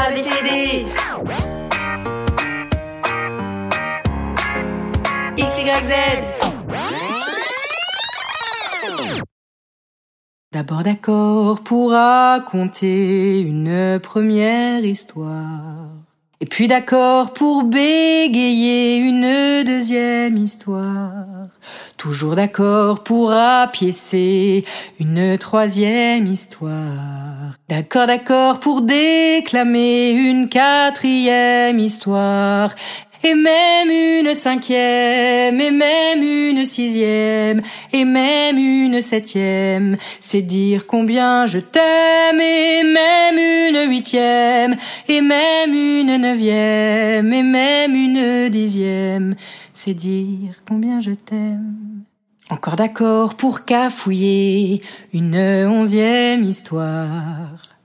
ABCD XYZ D'abord d'accord pour raconter une première histoire. Et puis d'accord pour bégayer une deuxième histoire. Toujours d'accord pour apiécer une troisième histoire. D'accord, d'accord pour déclamer une quatrième histoire. Et même une cinquième, et même une sixième, et même une septième, c'est dire combien je t'aime, et même une huitième, et même une neuvième, et même une dixième, c'est dire combien je t'aime. Encore d'accord pour cafouiller une onzième histoire.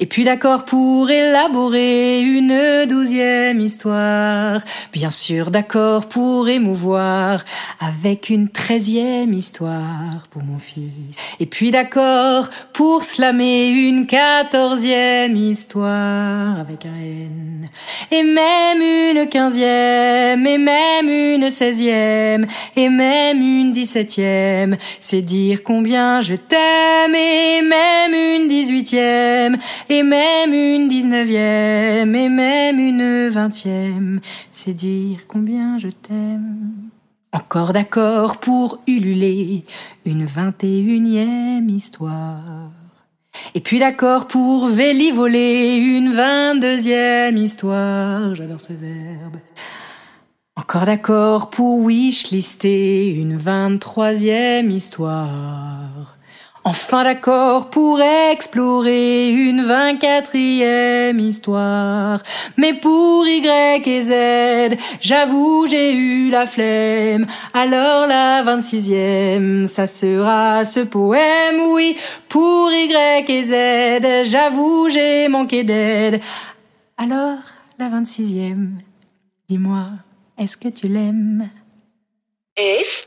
Et puis d'accord pour élaborer une douzième histoire. Bien sûr d'accord pour émouvoir avec une treizième histoire pour mon fils. Et puis d'accord pour slammer une quatorzième histoire avec un N. Et même une quinzième, et même une seizième, et même une dix-septième. C'est dire combien je t'aime, et même une dix-huitième et même une dix-neuvième, et même une vingtième, c'est dire combien je t'aime. Encore d'accord pour ululer une vingt et unième histoire. Et puis d'accord pour vélivoler une vingt-deuxième histoire. J'adore ce verbe. Encore d'accord pour wishlister une vingt-troisième histoire. Enfin d'accord pour explorer une vingt-quatrième histoire. Mais pour Y et Z, j'avoue j'ai eu la flemme. Alors la vingt-sixième, ça sera ce poème, oui. Pour Y et Z, j'avoue j'ai manqué d'aide. Alors la vingt-sixième, dis-moi, est-ce que tu l'aimes? F